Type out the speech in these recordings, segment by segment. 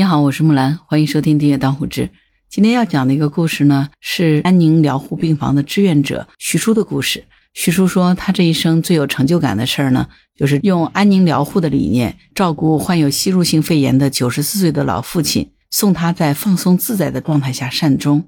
你好，我是木兰，欢迎收听《订阅当护志》。今天要讲的一个故事呢，是安宁疗护病房的志愿者徐叔的故事。徐叔说，他这一生最有成就感的事儿呢，就是用安宁疗护的理念照顾患有吸入性肺炎的九十四岁的老父亲，送他在放松自在的状态下善终。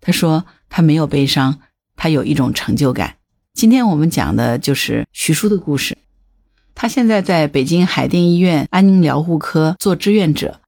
他说，他没有悲伤，他有一种成就感。今天我们讲的就是徐叔的故事。他现在在北京海淀医院安宁疗护科做志愿者。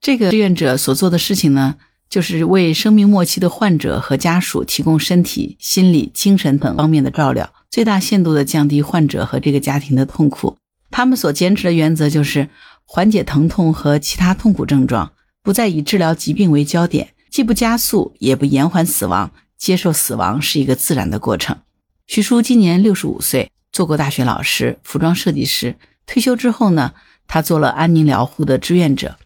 这个志愿者所做的事情呢，就是为生命末期的患者和家属提供身体、心理、精神等方面的照料，最大限度地降低患者和这个家庭的痛苦。他们所坚持的原则就是缓解疼痛和其他痛苦症状，不再以治疗疾病为焦点，既不加速也不延缓死亡，接受死亡是一个自然的过程。徐叔今年六十五岁，做过大学老师、服装设计师。退休之后呢，他做了安宁疗护的志愿者。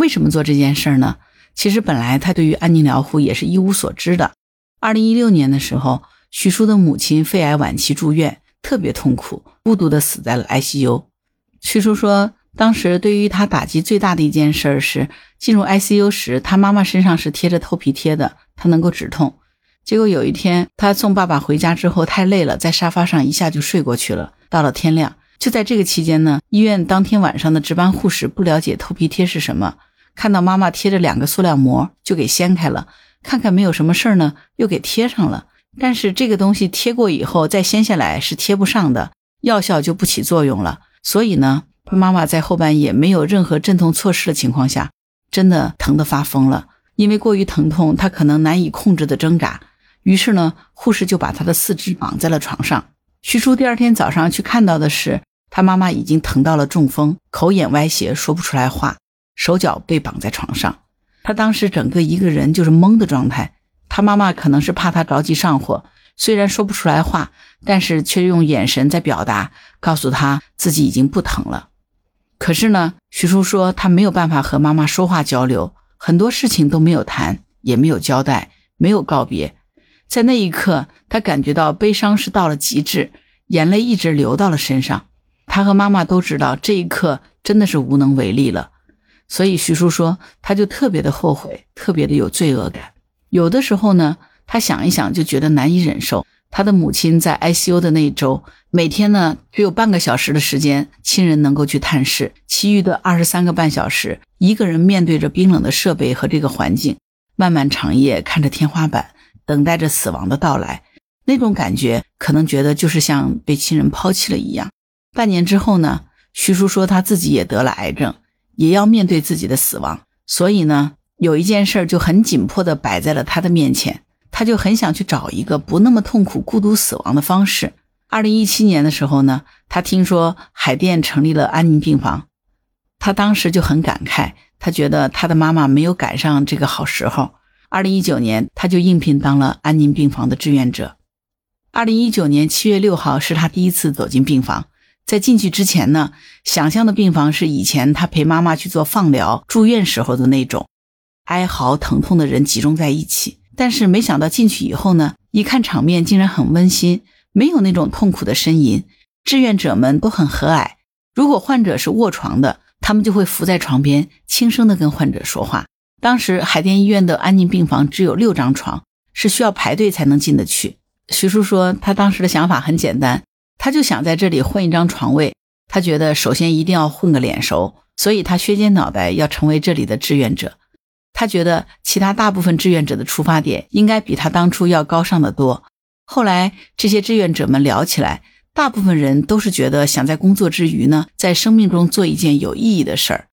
为什么做这件事儿呢？其实本来他对于安宁疗护也是一无所知的。二零一六年的时候，徐叔的母亲肺癌晚期住院，特别痛苦，孤独的死在了 ICU。徐叔说，当时对于他打击最大的一件事是，进入 ICU 时，他妈妈身上是贴着透皮贴的，他能够止痛。结果有一天，他送爸爸回家之后太累了，在沙发上一下就睡过去了。到了天亮。就在这个期间呢，医院当天晚上的值班护士不了解透皮贴是什么，看到妈妈贴着两个塑料膜，就给掀开了，看看没有什么事儿呢，又给贴上了。但是这个东西贴过以后再掀下来是贴不上的，药效就不起作用了。所以呢，妈妈在后半夜没有任何镇痛措施的情况下，真的疼得发疯了。因为过于疼痛，她可能难以控制的挣扎，于是呢，护士就把她的四肢绑在了床上。徐叔第二天早上去看到的是。他妈妈已经疼到了中风，口眼歪斜，说不出来话，手脚被绑在床上。他当时整个一个人就是懵的状态。他妈妈可能是怕他着急上火，虽然说不出来话，但是却用眼神在表达，告诉他自己已经不疼了。可是呢，徐叔说他没有办法和妈妈说话交流，很多事情都没有谈，也没有交代，没有告别。在那一刻，他感觉到悲伤是到了极致，眼泪一直流到了身上。他和妈妈都知道这一刻真的是无能为力了，所以徐叔说，他就特别的后悔，特别的有罪恶感。有的时候呢，他想一想就觉得难以忍受。他的母亲在 ICU 的那一周，每天呢只有半个小时的时间，亲人能够去探视，其余的二十三个半小时，一个人面对着冰冷的设备和这个环境，漫漫长夜看着天花板，等待着死亡的到来。那种感觉，可能觉得就是像被亲人抛弃了一样。半年之后呢，徐叔说他自己也得了癌症，也要面对自己的死亡。所以呢，有一件事就很紧迫的摆在了他的面前，他就很想去找一个不那么痛苦、孤独死亡的方式。二零一七年的时候呢，他听说海淀成立了安宁病房，他当时就很感慨，他觉得他的妈妈没有赶上这个好时候。二零一九年，他就应聘当了安宁病房的志愿者。二零一九年七月六号是他第一次走进病房。在进去之前呢，想象的病房是以前他陪妈妈去做放疗住院时候的那种，哀嚎疼痛的人集中在一起。但是没想到进去以后呢，一看场面竟然很温馨，没有那种痛苦的呻吟，志愿者们都很和蔼。如果患者是卧床的，他们就会伏在床边，轻声的跟患者说话。当时海淀医院的安宁病房只有六张床，是需要排队才能进得去。徐叔说，他当时的想法很简单。他就想在这里混一张床位，他觉得首先一定要混个脸熟，所以他削尖脑袋要成为这里的志愿者。他觉得其他大部分志愿者的出发点应该比他当初要高尚的多。后来这些志愿者们聊起来，大部分人都是觉得想在工作之余呢，在生命中做一件有意义的事儿。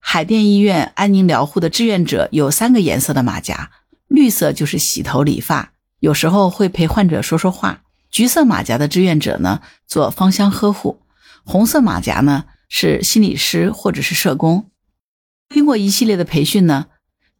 海淀医院安宁疗护的志愿者有三个颜色的马甲，绿色就是洗头理发，有时候会陪患者说说话。橘色马甲的志愿者呢，做芳香呵护；红色马甲呢，是心理师或者是社工。经过一系列的培训呢，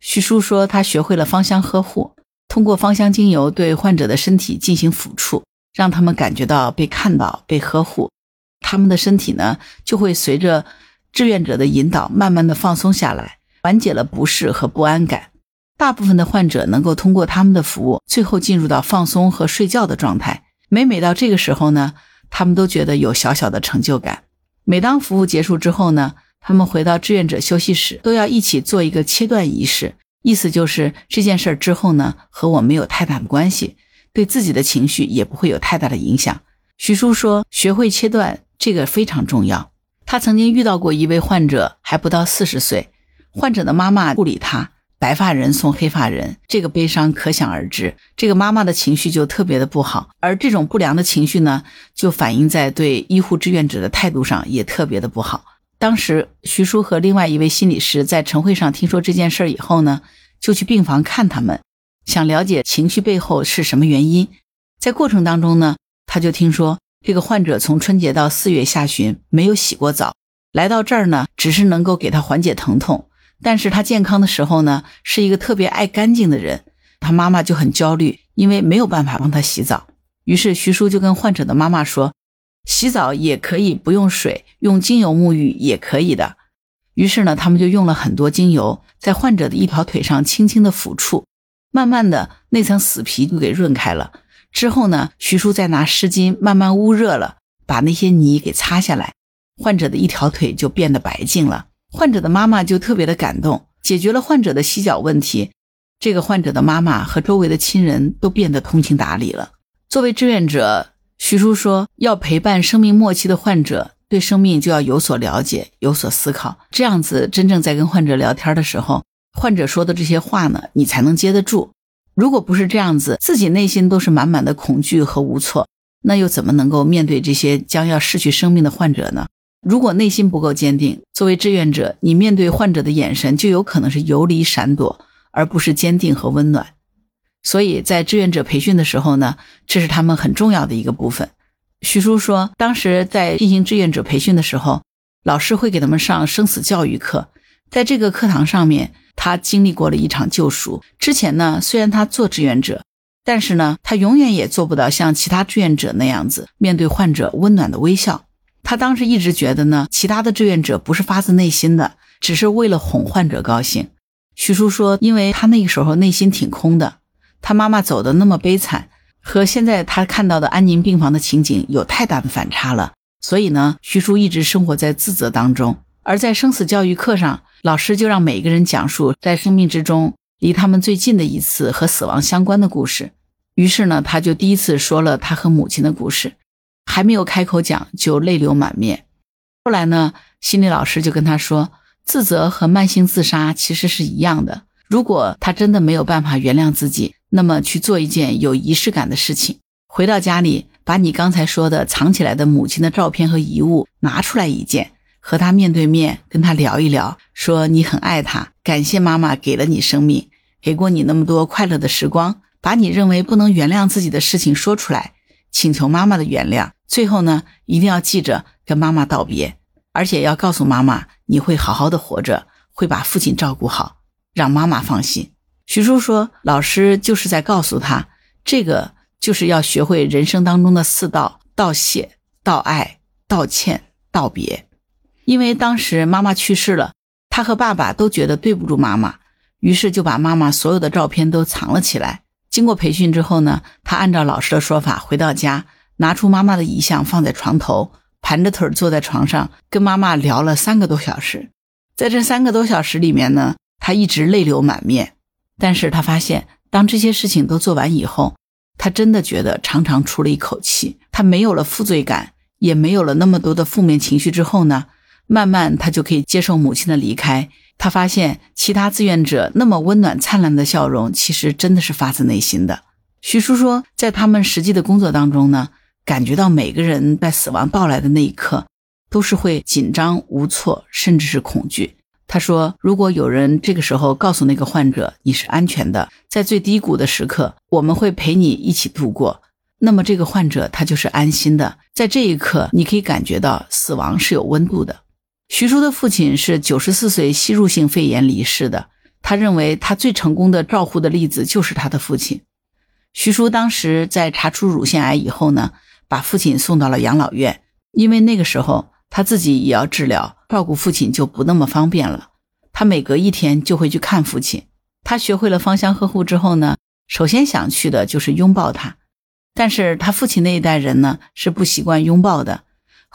徐叔说他学会了芳香呵护，通过芳香精油对患者的身体进行抚触，让他们感觉到被看到、被呵护，他们的身体呢就会随着志愿者的引导，慢慢的放松下来，缓解了不适和不安感。大部分的患者能够通过他们的服务，最后进入到放松和睡觉的状态。每每到这个时候呢，他们都觉得有小小的成就感。每当服务结束之后呢，他们回到志愿者休息室，都要一起做一个切断仪式，意思就是这件事儿之后呢，和我没有太大的关系，对自己的情绪也不会有太大的影响。徐叔说，学会切断这个非常重要。他曾经遇到过一位患者，还不到四十岁，患者的妈妈不理他，白发人送黑发人，这个悲伤可想而知。这个妈妈的情绪就特别的不好，而这种不良的情绪呢，就反映在对医护志愿者的态度上，也特别的不好。当时徐叔和另外一位心理师在晨会上听说这件事儿以后呢，就去病房看他们，想了解情绪背后是什么原因。在过程当中呢，他就听说这个患者从春节到四月下旬没有洗过澡，来到这儿呢，只是能够给他缓解疼痛，但是他健康的时候呢，是一个特别爱干净的人。他妈妈就很焦虑，因为没有办法帮他洗澡。于是徐叔就跟患者的妈妈说。洗澡也可以不用水，用精油沐浴也可以的。于是呢，他们就用了很多精油，在患者的一条腿上轻轻的抚触，慢慢的那层死皮就给润开了。之后呢，徐叔再拿湿巾慢慢捂热了，把那些泥给擦下来，患者的一条腿就变得白净了。患者的妈妈就特别的感动，解决了患者的洗脚问题。这个患者的妈妈和周围的亲人都变得通情达理了。作为志愿者。徐叔说：“要陪伴生命末期的患者，对生命就要有所了解，有所思考。这样子，真正在跟患者聊天的时候，患者说的这些话呢，你才能接得住。如果不是这样子，自己内心都是满满的恐惧和无措，那又怎么能够面对这些将要失去生命的患者呢？如果内心不够坚定，作为志愿者，你面对患者的眼神就有可能是游离闪躲，而不是坚定和温暖。”所以在志愿者培训的时候呢，这是他们很重要的一个部分。徐叔说，当时在进行志愿者培训的时候，老师会给他们上生死教育课。在这个课堂上面，他经历过了一场救赎。之前呢，虽然他做志愿者，但是呢，他永远也做不到像其他志愿者那样子面对患者温暖的微笑。他当时一直觉得呢，其他的志愿者不是发自内心的，只是为了哄患者高兴。徐叔说，因为他那个时候内心挺空的。他妈妈走的那么悲惨，和现在他看到的安宁病房的情景有太大的反差了。所以呢，徐叔一直生活在自责当中。而在生死教育课上，老师就让每个人讲述在生命之中离他们最近的一次和死亡相关的故事。于是呢，他就第一次说了他和母亲的故事，还没有开口讲就泪流满面。后来呢，心理老师就跟他说，自责和慢性自杀其实是一样的。如果他真的没有办法原谅自己，那么去做一件有仪式感的事情，回到家里，把你刚才说的藏起来的母亲的照片和遗物拿出来一件，和她面对面跟她聊一聊，说你很爱她，感谢妈妈给了你生命，给过你那么多快乐的时光，把你认为不能原谅自己的事情说出来，请求妈妈的原谅。最后呢，一定要记着跟妈妈道别，而且要告诉妈妈你会好好的活着，会把父亲照顾好，让妈妈放心。徐叔说：“老师就是在告诉他，这个就是要学会人生当中的四道：道谢、道爱、道歉、道别。因为当时妈妈去世了，他和爸爸都觉得对不住妈妈，于是就把妈妈所有的照片都藏了起来。经过培训之后呢，他按照老师的说法回到家，拿出妈妈的遗像放在床头，盘着腿坐在床上，跟妈妈聊了三个多小时。在这三个多小时里面呢，他一直泪流满面。”但是他发现，当这些事情都做完以后，他真的觉得长长出了一口气。他没有了负罪感，也没有了那么多的负面情绪之后呢，慢慢他就可以接受母亲的离开。他发现其他志愿者那么温暖灿烂的笑容，其实真的是发自内心的。徐叔说，在他们实际的工作当中呢，感觉到每个人在死亡到来的那一刻，都是会紧张无措，甚至是恐惧。他说：“如果有人这个时候告诉那个患者你是安全的，在最低谷的时刻，我们会陪你一起度过，那么这个患者他就是安心的。在这一刻，你可以感觉到死亡是有温度的。”徐叔的父亲是九十四岁吸入性肺炎离世的。他认为他最成功的照护的例子就是他的父亲。徐叔当时在查出乳腺癌以后呢，把父亲送到了养老院，因为那个时候。他自己也要治疗，照顾父亲就不那么方便了。他每隔一天就会去看父亲。他学会了芳香呵护之后呢，首先想去的就是拥抱他。但是他父亲那一代人呢是不习惯拥抱的。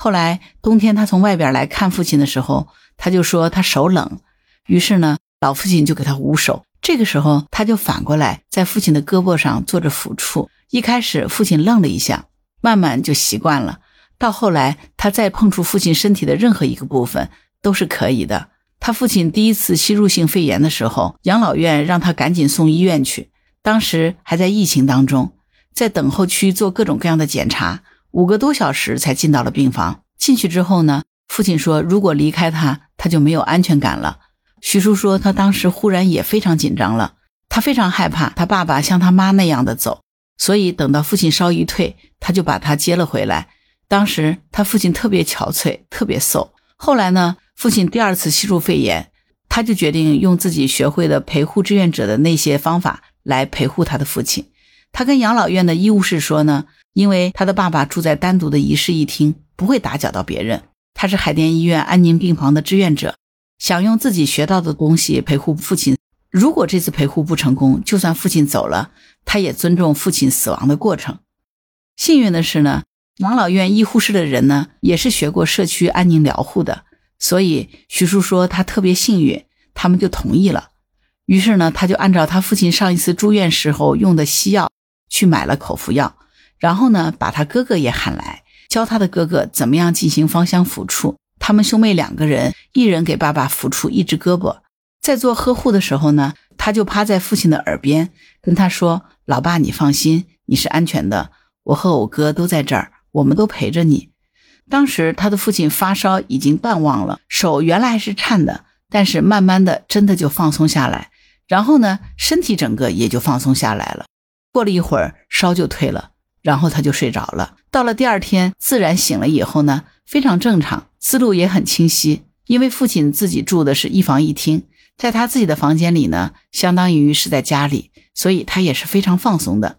后来冬天他从外边来看父亲的时候，他就说他手冷，于是呢，老父亲就给他捂手。这个时候，他就反过来在父亲的胳膊上做着抚触。一开始，父亲愣了一下，慢慢就习惯了。到后来，他再碰触父亲身体的任何一个部分都是可以的。他父亲第一次吸入性肺炎的时候，养老院让他赶紧送医院去。当时还在疫情当中，在等候区做各种各样的检查，五个多小时才进到了病房。进去之后呢，父亲说，如果离开他，他就没有安全感了。徐叔说，他当时忽然也非常紧张了，他非常害怕他爸爸像他妈那样的走，所以等到父亲烧一退，他就把他接了回来。当时他父亲特别憔悴，特别瘦。后来呢，父亲第二次吸入肺炎，他就决定用自己学会的陪护志愿者的那些方法来陪护他的父亲。他跟养老院的医务室说呢，因为他的爸爸住在单独的一室一厅，不会打搅到别人。他是海淀医院安宁病房的志愿者。想用自己学到的东西陪护父亲。如果这次陪护不成功，就算父亲走了，他也尊重父亲死亡的过程。幸运的是呢，养老院医护室的人呢也是学过社区安宁疗护的，所以徐叔说他特别幸运，他们就同意了。于是呢，他就按照他父亲上一次住院时候用的西药去买了口服药，然后呢，把他哥哥也喊来，教他的哥哥怎么样进行芳香抚触。他们兄妹两个人，一人给爸爸抚触一只胳膊，在做呵护的时候呢，他就趴在父亲的耳边跟他说：“老爸，你放心，你是安全的，我和我哥都在这儿，我们都陪着你。”当时他的父亲发烧已经淡忘了，手原来是颤的，但是慢慢的真的就放松下来，然后呢，身体整个也就放松下来了。过了一会儿，烧就退了，然后他就睡着了。到了第二天，自然醒了以后呢。非常正常，思路也很清晰。因为父亲自己住的是一房一厅，在他自己的房间里呢，相当于是在家里，所以他也是非常放松的。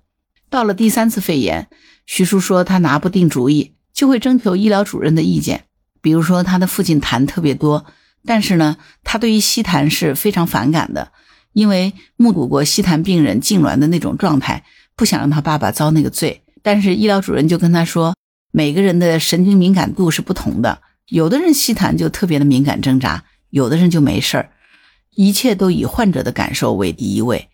到了第三次肺炎，徐叔说他拿不定主意，就会征求医疗主任的意见。比如说他的父亲痰特别多，但是呢，他对于吸痰是非常反感的，因为目睹过吸痰病人痉挛的那种状态，不想让他爸爸遭那个罪。但是医疗主任就跟他说。每个人的神经敏感度是不同的，有的人吸痰就特别的敏感挣扎，有的人就没事儿。一切都以患者的感受为第一位。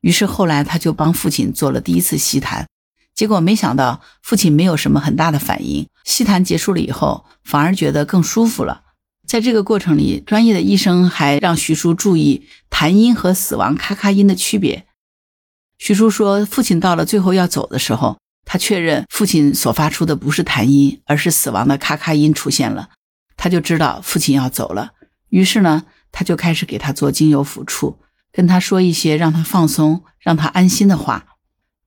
于是后来他就帮父亲做了第一次吸痰，结果没想到父亲没有什么很大的反应。吸痰结束了以后，反而觉得更舒服了。在这个过程里，专业的医生还让徐叔注意痰音和死亡咔咔音的区别。徐叔说，父亲到了最后要走的时候。他确认父亲所发出的不是痰音，而是死亡的咔咔音出现了，他就知道父亲要走了。于是呢，他就开始给他做精油抚触，跟他说一些让他放松、让他安心的话，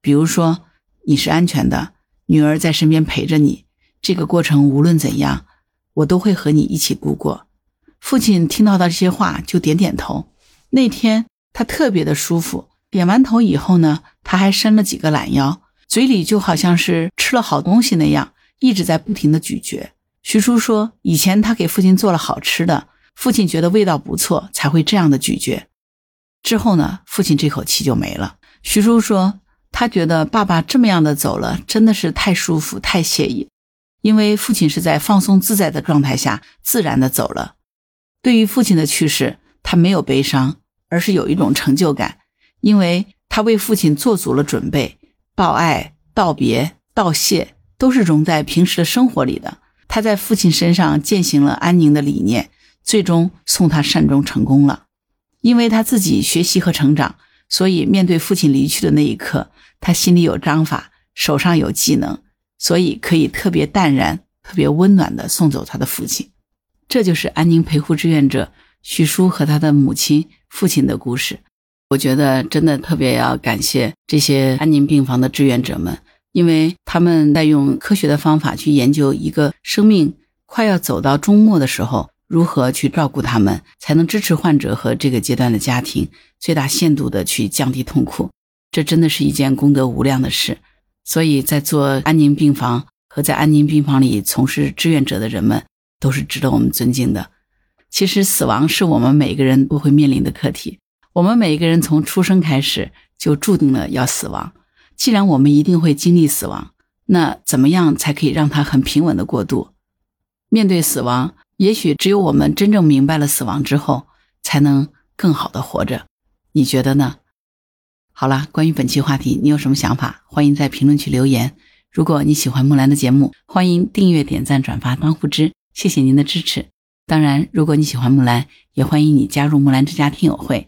比如说：“你是安全的，女儿在身边陪着你。这个过程无论怎样，我都会和你一起度过。”父亲听到的这些话就点点头。那天他特别的舒服，点完头以后呢，他还伸了几个懒腰。嘴里就好像是吃了好东西那样，一直在不停的咀嚼。徐叔说，以前他给父亲做了好吃的，父亲觉得味道不错，才会这样的咀嚼。之后呢，父亲这口气就没了。徐叔说，他觉得爸爸这么样的走了，真的是太舒服、太惬意，因为父亲是在放松自在的状态下自然的走了。对于父亲的去世，他没有悲伤，而是有一种成就感，因为他为父亲做足了准备。道爱、道别、道谢，都是融在平时的生活里的。他在父亲身上践行了安宁的理念，最终送他善终成功了。因为他自己学习和成长，所以面对父亲离去的那一刻，他心里有章法，手上有技能，所以可以特别淡然、特别温暖地送走他的父亲。这就是安宁陪护志愿者徐叔和他的母亲、父亲的故事。我觉得真的特别要感谢这些安宁病房的志愿者们，因为他们在用科学的方法去研究一个生命快要走到终末的时候，如何去照顾他们，才能支持患者和这个阶段的家庭最大限度的去降低痛苦。这真的是一件功德无量的事。所以在做安宁病房和在安宁病房里从事志愿者的人们，都是值得我们尊敬的。其实死亡是我们每个人都会面临的课题。我们每一个人从出生开始就注定了要死亡。既然我们一定会经历死亡，那怎么样才可以让它很平稳的过渡？面对死亡，也许只有我们真正明白了死亡之后，才能更好的活着。你觉得呢？好了，关于本期话题，你有什么想法？欢迎在评论区留言。如果你喜欢木兰的节目，欢迎订阅、点赞、转发。当户知，谢谢您的支持。当然，如果你喜欢木兰，也欢迎你加入木兰之家听友会。